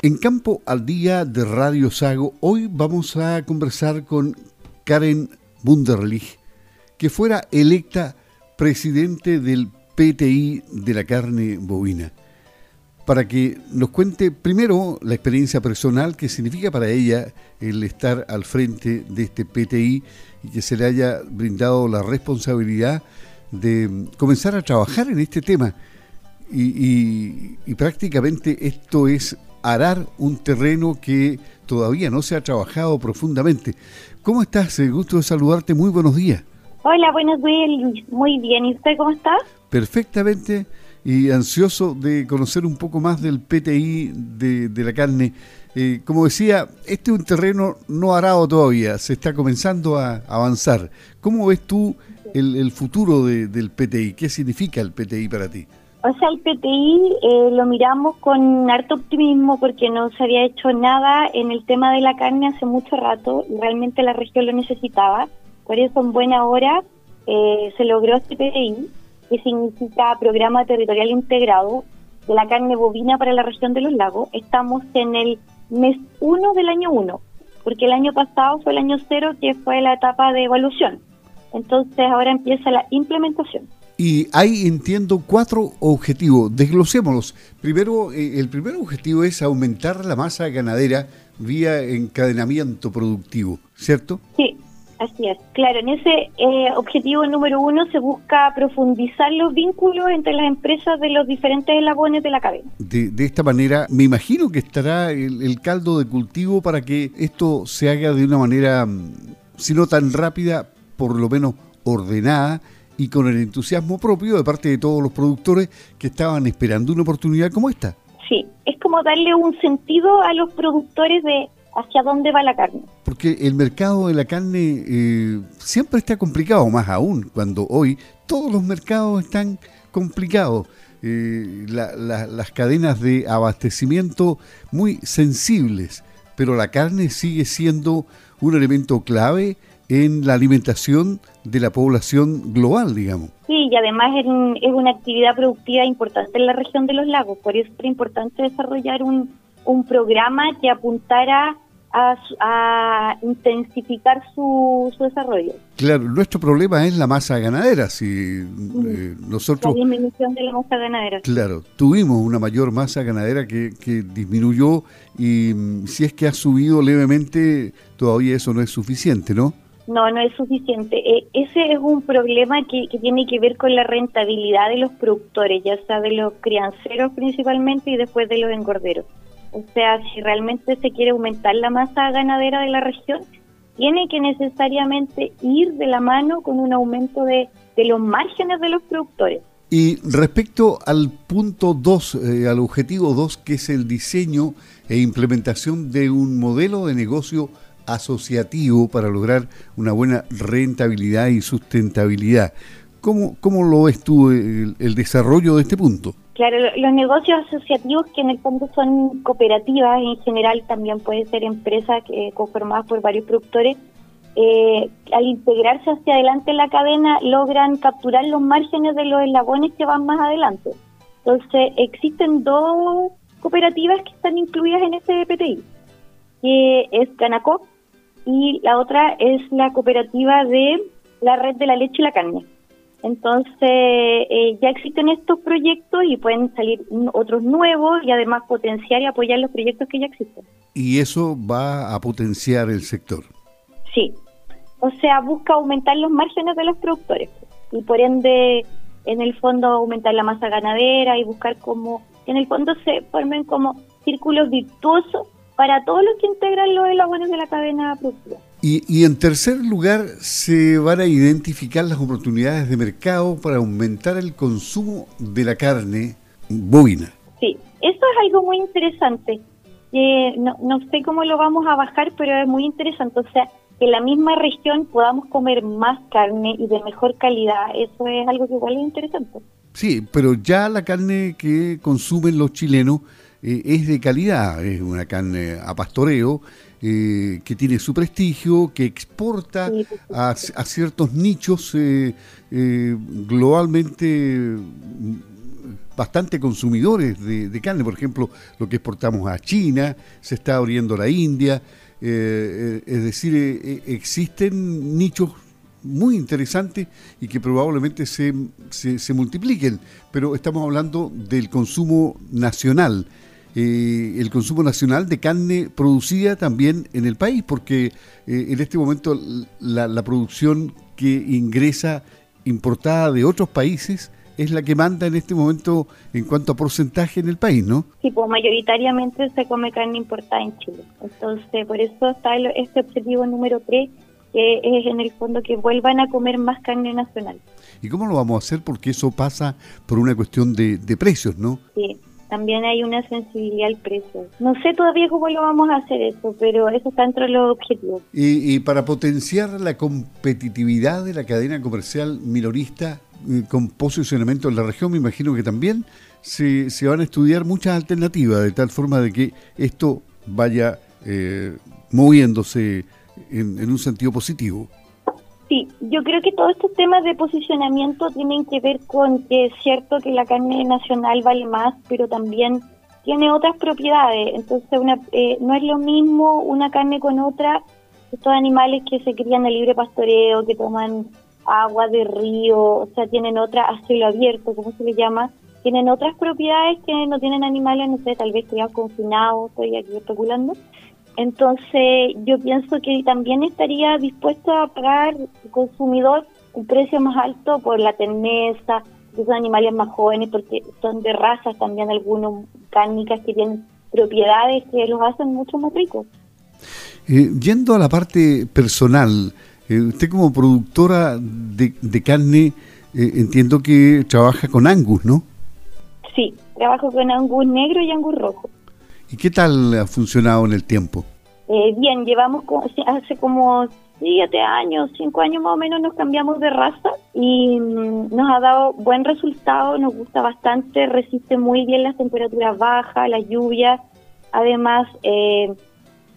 En Campo al Día de Radio Sago, hoy vamos a conversar con Karen Bunderlich, que fuera electa presidente del PTI de la carne bovina, para que nos cuente primero la experiencia personal que significa para ella el estar al frente de este PTI y que se le haya brindado la responsabilidad de comenzar a trabajar en este tema. Y, y prácticamente esto es arar un terreno que todavía no se ha trabajado profundamente. ¿Cómo estás? Eh, gusto de saludarte. Muy buenos días. Hola, buenos días. Muy bien. ¿Y usted cómo está? Perfectamente y ansioso de conocer un poco más del PTI de, la carne. Eh, como decía, este es un terreno no arado todavía, se está comenzando a avanzar. ¿Cómo ves tú el, futuro del PTI? ¿Qué significa el PTI para ti? O sea, el PTI eh, lo miramos con harto optimismo porque no se había hecho nada en el tema de la carne hace mucho rato y realmente la región lo necesitaba. Por eso en buena hora eh, se logró este PTI, que significa Programa Territorial Integrado de la Carne Bovina para la región de los lagos. Estamos en el mes 1 del año 1, porque el año pasado fue el año 0 que fue la etapa de evaluación. Entonces ahora empieza la implementación. Y ahí entiendo cuatro objetivos. Desglosémoslos. Primero, eh, el primer objetivo es aumentar la masa ganadera vía encadenamiento productivo, ¿cierto? Sí, así es. Claro, en ese eh, objetivo número uno se busca profundizar los vínculos entre las empresas de los diferentes eslabones de la cadena. De, esta manera, me imagino que estará el, caldo de cultivo para que esto se haga de una manera, mm, si no tan rápida, por lo menos ordenada y con el entusiasmo propio de parte de todos los productores que estaban esperando una oportunidad como esta. Sí, es como darle un sentido a los productores de hacia dónde va la carne. Porque el mercado de la carne eh, siempre está complicado, más aún cuando hoy todos los mercados están complicados. Eh, las cadenas de abastecimiento muy sensibles, pero la carne sigue siendo un elemento clave en la alimentación de la población global, digamos. Sí, y además es, una actividad productiva importante en la región de los lagos, por eso es importante desarrollar un, un programa que apuntara a, intensificar su, su, desarrollo. Claro, nuestro problema es la masa ganadera. Si eh, nosotros. La disminución de la masa ganadera. Claro, tuvimos una mayor masa ganadera que, que disminuyó y mm, si es que ha subido levemente, todavía eso no es suficiente, ¿no? No, no es suficiente. E, ese es un problema que, tiene que ver con la rentabilidad de los productores, ya sea de los crianceros principalmente y después de los engorderos. O sea, si realmente se quiere aumentar la masa ganadera de la región, tiene que necesariamente ir de la mano con un aumento de, los márgenes de los productores. Y respecto al punto 2, eh, al objetivo 2, que es el diseño e implementación de un modelo de negocio asociativo para lograr una buena rentabilidad y sustentabilidad. ¿Cómo, cómo lo ves tú el, desarrollo de este punto? Claro, los negocios asociativos que en el fondo son cooperativas, en general también puede ser empresas que, conformadas por varios productores, eh, al integrarse hacia adelante en la cadena logran capturar los márgenes de los eslabones que van más adelante. Entonces, existen dos cooperativas que están incluidas en este PTI, que es Canacop y la otra es la cooperativa de la red de la leche y la carne. Entonces, eh, ya existen estos proyectos y pueden salir otros nuevos y además potenciar y apoyar los proyectos que ya existen. ¿Y eso va a potenciar el sector? Sí. O sea, busca aumentar los márgenes de los productores y por ende, en el fondo, aumentar la masa ganadera y buscar cómo, en el fondo, se formen como círculos virtuosos para todos los que integran los elabones de la cadena productiva. Y, y, en tercer lugar, se van a identificar las oportunidades de mercado para aumentar el consumo de la carne bovina. Sí, eso es algo muy interesante. Eh, no, no sé cómo lo vamos a bajar, pero es muy interesante. O sea, que en la misma región podamos comer más carne y de mejor calidad, eso es algo que igual es interesante. Sí, pero ya la carne que consumen los chilenos eh, es de calidad, es una carne a pastoreo eh, que tiene su prestigio, que exporta a, ciertos nichos eh, globalmente bastante consumidores de, carne, por ejemplo, lo que exportamos a China, se está abriendo la India, eh, es decir, existen nichos muy interesantes y que probablemente se, se, multipliquen, pero estamos hablando del consumo nacional. El consumo nacional de carne producida también en el país, porque en este momento la, la producción que ingresa importada de otros países es la que manda en este momento en cuanto a porcentaje en el país, ¿no? Sí, pues mayoritariamente se come carne importada en Chile. Entonces, por eso está este objetivo número 3, que es en el fondo que vuelvan a comer más carne nacional. ¿Y cómo lo vamos a hacer? Porque eso pasa por una cuestión de, de precios, ¿no? Sí, también hay una sensibilidad al precio. No sé todavía cómo lo vamos a hacer eso, pero eso está dentro de los objetivos. Y, para potenciar la competitividad de la cadena comercial minorista eh, con posicionamiento en la región, me imagino que también se, se van a estudiar muchas alternativas, de tal forma de que esto vaya eh, moviéndose en un sentido positivo. Sí, yo creo que todos estos temas de posicionamiento tienen que ver con que es cierto que la carne nacional vale más, pero también tiene otras propiedades. Entonces, una, eh, no es lo mismo una carne con otra. Estos animales que se crían de libre pastoreo, que toman agua de río, o sea, tienen otra a cielo abierto, como se le llama, tienen otras propiedades que no tienen animales, no sé, tal vez criados confinados, estoy aquí especulando. Entonces, yo pienso que también estaría dispuesto a pagar el consumidor un precio más alto por la terneza, de esos animales más jóvenes, porque son de razas también algunos cárnicas que tienen propiedades que los hacen mucho más ricos. Eh, yendo a la parte personal, eh, usted como productora de, carne, eh, entiendo que trabaja con Angus, ¿no? Sí, trabajo con Angus negro y Angus rojo. ¿Y qué tal ha funcionado en el tiempo? Eh, bien, llevamos hace como siete años, cinco años más o menos nos cambiamos de raza y mm, nos ha dado buen resultado, nos gusta bastante, resiste muy bien las temperaturas bajas, las lluvias, además eh,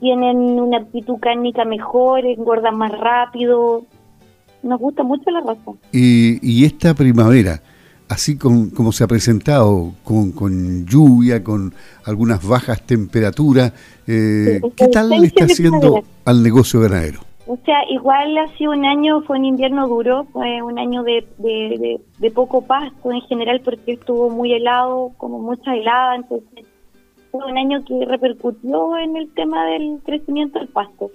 tienen una actitud cárnica mejor, engordan más rápido, nos gusta mucho la raza. Y, y esta primavera, así como se ha presentado, con, lluvia, con algunas bajas temperaturas, eh, ¿qué tal le está haciendo al negocio ganadero? O sea, igual ha sido un año, fue un invierno duro, fue un año de, de, poco pasto en general porque estuvo muy helado, como mucha helada, entonces fue un año que repercutió en el tema del crecimiento del pasto.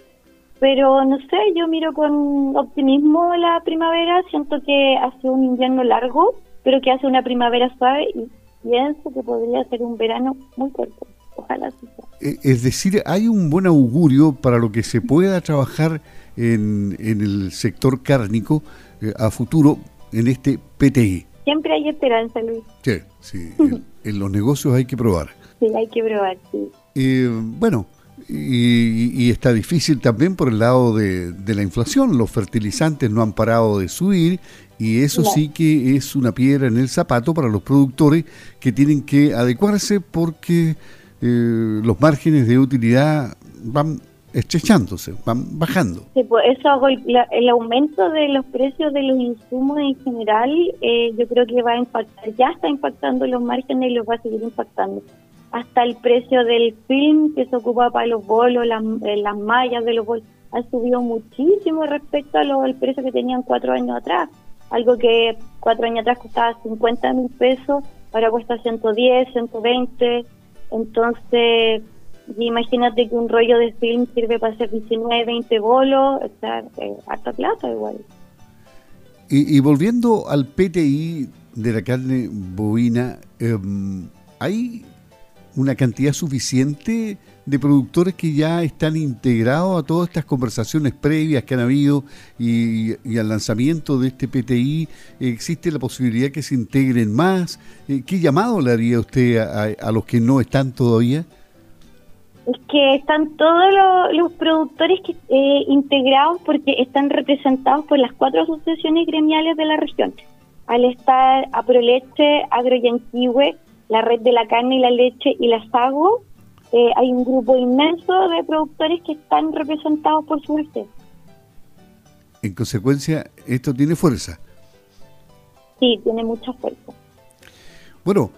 Pero no sé, yo miro con optimismo la primavera, siento que ha sido un invierno largo, pero que hace una primavera suave y pienso que podría ser un verano muy corto. Ojalá sea. Eh, es decir, hay un buen augurio para lo que se pueda trabajar en, en el sector cárnico eh, a futuro en este PTI. Siempre hay esperanza, Luis. Sí, sí. en, los negocios hay que probar. Sí, hay que probar, sí. Eh, bueno, y, está difícil también por el lado de, la inflación. Los fertilizantes no han parado de subir y eso sí que es una piedra en el zapato para los productores que tienen que adecuarse porque eh, los márgenes de utilidad van estrechándose, van bajando. Sí, pues eso, el aumento de los precios de los insumos en general, eh, yo creo que va a impactar, ya está impactando los márgenes y los va a seguir impactando hasta el precio del film que se ocupa para los bolos, las, eh, las mallas de los bolos, ha subido muchísimo respecto al precio que tenían cuatro años atrás. Algo que cuatro años atrás costaba 50 mil pesos, ahora cuesta 110, 120. Entonces, imagínate que un rollo de film sirve para hacer 19, 20 bolos, o sea, harta plata igual. Y, y, volviendo al PTI de la carne bovina, eh, ¿hay una cantidad suficiente de productores que ya están integrados a todas estas conversaciones previas que han habido y, al lanzamiento de este PTI, ¿existe la posibilidad que se integren más? Eh, ¿Qué llamado le haría usted a, los que no están todavía? Es que están todos los, productores que, eh, integrados porque están representados por las cuatro asociaciones gremiales de la región. Al estar Aproleche, Agroyanquihue, la red de la carne y la leche y la Sago, eh, hay un grupo inmenso de productores que están representados por su suerte. En consecuencia, esto tiene fuerza. Sí, tiene mucha fuerza. Bueno,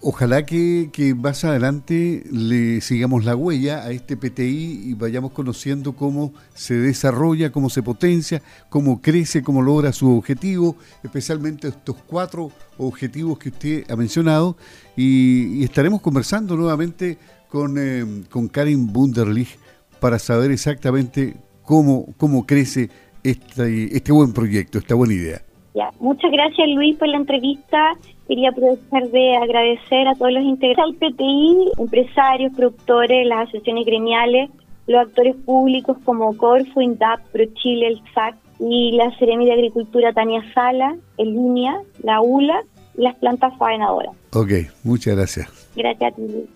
ojalá que, más adelante le sigamos la huella a este PTI y vayamos conociendo cómo se desarrolla, cómo se potencia, cómo crece, cómo logra su objetivo, especialmente estos cuatro objetivos que usted ha mencionado. Y, estaremos conversando nuevamente con, eh, con Karin Bunderlich para saber exactamente cómo, cómo crece este, este buen proyecto, esta buena idea. Ya. Muchas gracias Luis por la entrevista. Quería aprovechar de agradecer a todos los integrantes del PTI, empresarios, productores, las asociaciones gremiales, los actores públicos como Corfo, INDAP, ProChile, el SAC y la Seremi de Agricultura Tania Sala, el Línea, la ULA y las plantas faenadoras. Ok, muchas gracias. Gracias a ti. Luis.